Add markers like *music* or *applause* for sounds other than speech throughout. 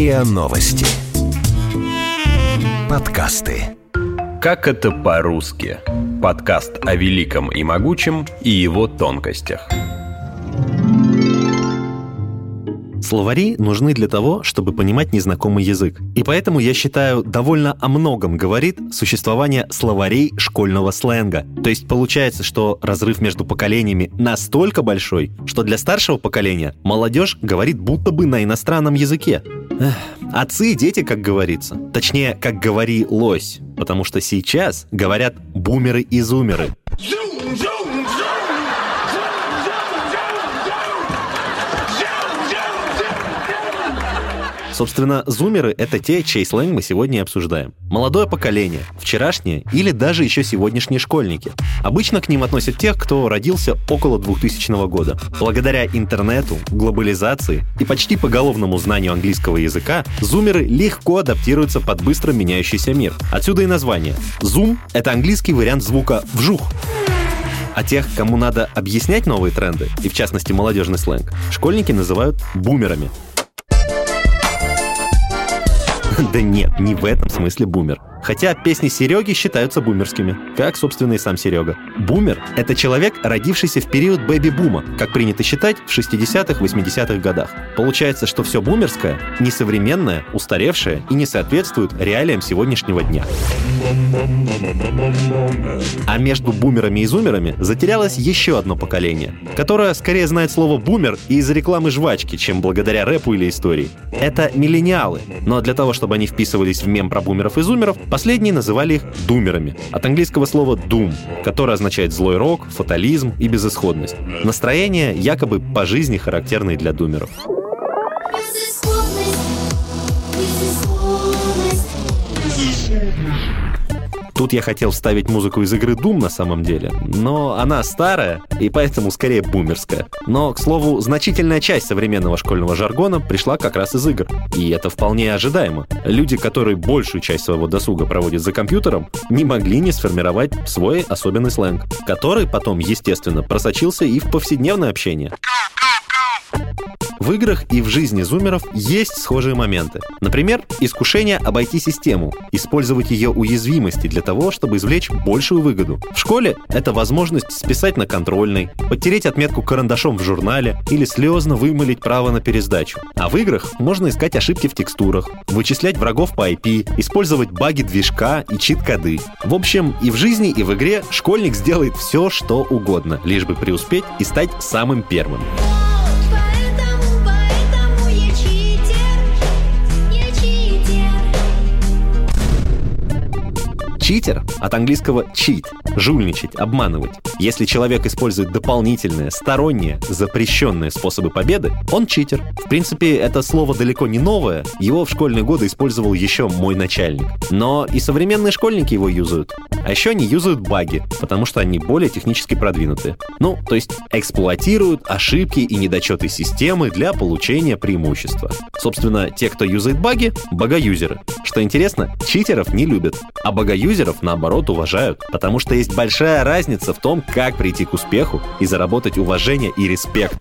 РИА Новости. Подкасты. Как это по-русски? Подкаст о великом и могучем и его тонкостях. Словари нужны для того, чтобы понимать незнакомый язык. И поэтому, я считаю, довольно о многом говорит существование словарей школьного сленга. То есть получается, что разрыв между поколениями настолько большой, что для старшего поколения молодежь говорит будто бы на иностранном языке. Эх, отцы и дети, как говорится. Точнее, как говори лось. Потому что сейчас говорят бумеры и зумеры. Собственно, зумеры — это те, чей сленг мы сегодня и обсуждаем. Молодое поколение, вчерашние или даже еще сегодняшние школьники. Обычно к ним относят тех, кто родился около 2000 года. Благодаря интернету, глобализации и почти поголовному знанию английского языка, зумеры легко адаптируются под быстро меняющийся мир. Отсюда и название. Зум — это английский вариант звука «вжух». А тех, кому надо объяснять новые тренды, и в частности молодежный сленг, школьники называют бумерами. Да нет, не в этом смысле бумер. Хотя песни Сереги считаются бумерскими, как, собственно, и сам Серега. Бумер — это человек, родившийся в период бэби-бума, как принято считать в 60-х, 80-х годах. Получается, что все бумерское — несовременное, устаревшее и не соответствует реалиям сегодняшнего дня. А между бумерами и зумерами затерялось еще одно поколение, которое скорее знает слово «бумер» из рекламы жвачки, чем благодаря рэпу или истории. Это миллениалы, но для того, чтобы они вписывались в мем про бумеров и зумеров, Последние называли их думерами, от английского слова doom, которое означает злой рок, фатализм и безысходность. Настроение якобы по жизни характерные для думеров. Тут я хотел вставить музыку из игры Doom на самом деле, но она старая и поэтому скорее бумерская. Но, к слову, значительная часть современного школьного жаргона пришла как раз из игр. И это вполне ожидаемо. Люди, которые большую часть своего досуга проводят за компьютером, не могли не сформировать свой особенный сленг, который потом, естественно, просочился и в повседневное общение. В играх и в жизни зумеров есть схожие моменты. Например, искушение обойти систему, использовать ее уязвимости для того, чтобы извлечь большую выгоду. В школе это возможность списать на контрольной, подтереть отметку карандашом в журнале или слезно вымолить право на пересдачу. А в играх можно искать ошибки в текстурах, вычислять врагов по IP, использовать баги движка и чит-коды. В общем, и в жизни, и в игре школьник сделает все, что угодно, лишь бы преуспеть и стать самым первым. Читер от английского cheat – жульничать, обманывать. Если человек использует дополнительные, сторонние, запрещенные способы победы, он читер. В принципе, это слово далеко не новое, его в школьные годы использовал еще мой начальник. Но и современные школьники его юзают. А еще они юзают баги, потому что они более технически продвинутые. Ну, то есть эксплуатируют ошибки и недочеты системы для получения преимущества. Собственно, те, кто юзает баги — багаюзеры. Что интересно, читеров не любят, а багаюзеры лузеров, наоборот, уважают, потому что есть большая разница в том, как прийти к успеху и заработать уважение и респект.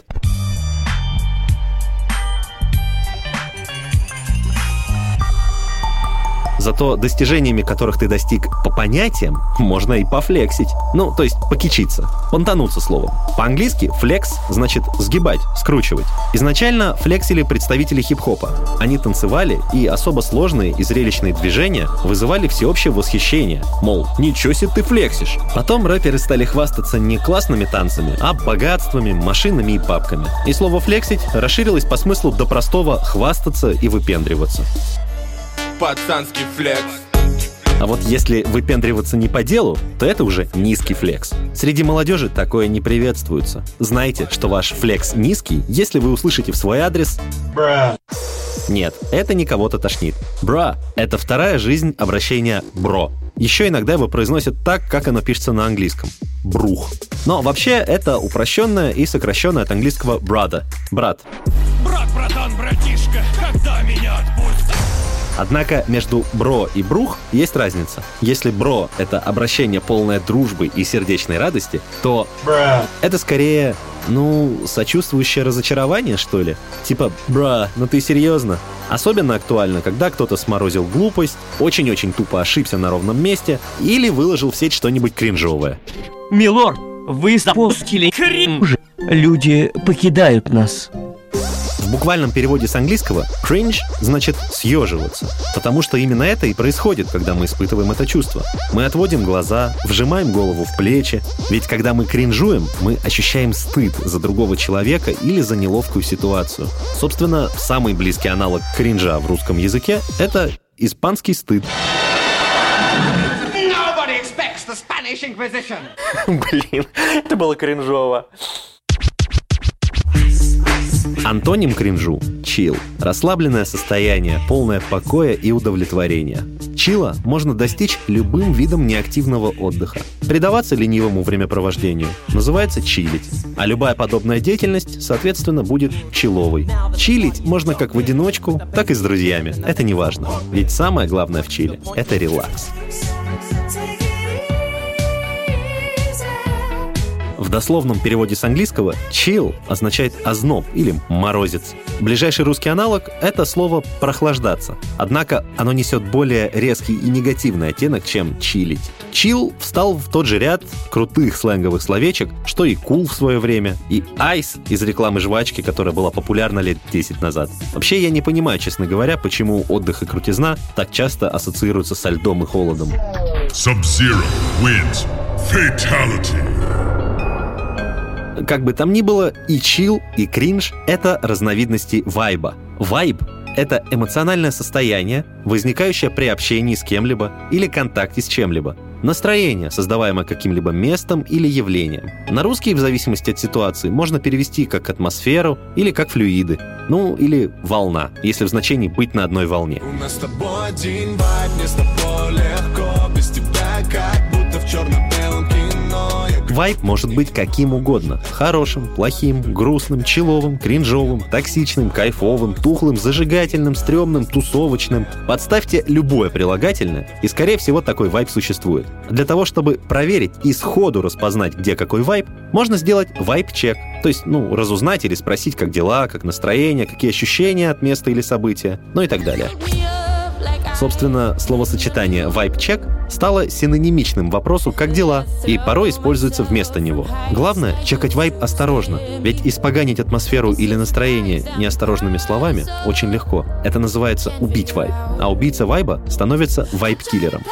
Зато достижениями, которых ты достиг по понятиям, можно и пофлексить. Ну, то есть покичиться, понтануться словом. По-английски флекс значит сгибать, скручивать. Изначально флексили представители хип-хопа. Они танцевали, и особо сложные и зрелищные движения вызывали всеобщее восхищение. Мол, ничего себе ты флексишь. Потом рэперы стали хвастаться не классными танцами, а богатствами, машинами и папками. И слово «флексить» расширилось по смыслу до простого «хвастаться» и «выпендриваться» пацанский флекс. А вот если выпендриваться не по делу, то это уже низкий флекс. Среди молодежи такое не приветствуется. Знайте, что ваш флекс низкий, если вы услышите в свой адрес «бра». Нет, это не кого-то тошнит. «Бра» — это вторая жизнь обращения «бро». Еще иногда его произносят так, как оно пишется на английском. Брух. Но вообще это упрощенное и сокращенное от английского brother. Брат. Брат, братан, братишка, когда меня отпустят? Однако между бро и брух есть разница. Если бро — это обращение полное дружбы и сердечной радости, то это скорее ну, сочувствующее разочарование, что ли? Типа, бра, ну ты серьезно? Особенно актуально, когда кто-то сморозил глупость, очень-очень тупо ошибся на ровном месте или выложил в сеть что-нибудь кринжовое. Милорд, вы запустили кринж. Люди покидают нас. В буквальном переводе с английского cringe значит съеживаться, потому что именно это и происходит, когда мы испытываем это чувство. Мы отводим глаза, вжимаем голову в плечи, ведь когда мы кринжуем, мы ощущаем стыд за другого человека или за неловкую ситуацию. Собственно, самый близкий аналог кринжа в русском языке — это испанский стыд. *laughs* Блин, это было кринжово. Антоним кринжу – чил. Расслабленное состояние, полное покоя и удовлетворения. Чила можно достичь любым видом неактивного отдыха. Предаваться ленивому времяпровождению называется чилить, а любая подобная деятельность, соответственно, будет чиловой. Чилить можно как в одиночку, так и с друзьями. Это не важно. Ведь самое главное в чили – это релакс. Дословном переводе с английского chill означает озноб или морозец. Ближайший русский аналог — это слово «прохлаждаться». Однако оно несет более резкий и негативный оттенок, чем чилить. Chill встал в тот же ряд крутых сленговых словечек, что и cool в свое время, и ice из рекламы жвачки, которая была популярна лет 10 назад. Вообще я не понимаю, честно говоря, почему отдых и крутизна так часто ассоциируются со льдом и холодом. Sub-Zero wins. Fatality. Как бы там ни было, и чил, и кринж — это разновидности вайба. Вайб — это эмоциональное состояние, возникающее при общении с кем-либо или контакте с чем-либо. Настроение, создаваемое каким-либо местом или явлением. На русский, в зависимости от ситуации, можно перевести как атмосферу или как флюиды. Ну, или волна, если в значении «быть на одной волне». У нас с тобой один вайб, мне с тобой легко, без тебя как будто в черно-белом Вайп может быть каким угодно. Хорошим, плохим, грустным, человым, кринжовым, токсичным, кайфовым, тухлым, зажигательным, стрёмным, тусовочным. Подставьте любое прилагательное, и скорее всего такой вайп существует. Для того, чтобы проверить и сходу распознать, где какой вайп, можно сделать вайп-чек. То есть, ну, разузнать или спросить, как дела, как настроение, какие ощущения от места или события, ну и так далее. Собственно, словосочетание «вайп-чек» стало синонимичным вопросу «как дела?» и порой используется вместо него. Главное — чекать вайп осторожно, ведь испоганить атмосферу или настроение неосторожными словами очень легко. Это называется «убить вайп», а убийца вайба становится vibe killer ом.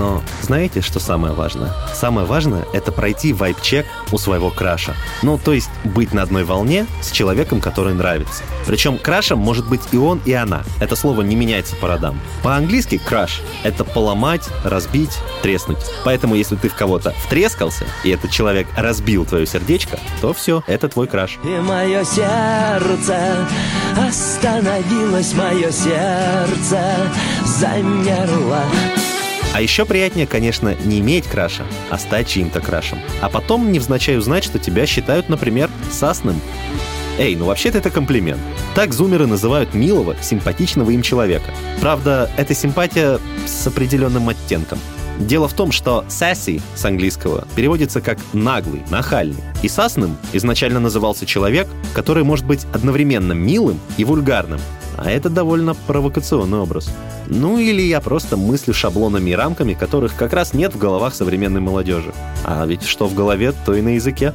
Но знаете, что самое важное? Самое важное — это пройти vibe check у своего краша. Ну, то есть быть на одной волне с человеком, который нравится. Причем крашем может быть и он, и она. Это слово не меняется по родам. По-английски crush — это поломать, разбить, треснуть. Поэтому если ты в кого-то втрескался, и этот человек разбил твое сердечко, то все, это твой краш. И мое сердце остановилось, мое сердце замерло. А еще приятнее, конечно, не иметь краша, а стать чьим-то крашем. А потом невзначай узнать, что тебя считают, например, сасным. Эй, ну вообще-то это комплимент. Так зумеры называют милого, симпатичного им человека. Правда, эта симпатия с определенным оттенком. Дело в том, что sassy с английского переводится как наглый, нахальный. И сасным изначально назывался человек, который может быть одновременно милым и вульгарным, а это довольно провокационный образ. Ну или я просто мыслю шаблонами и рамками, которых как раз нет в головах современной молодежи. А ведь что в голове, то и на языке.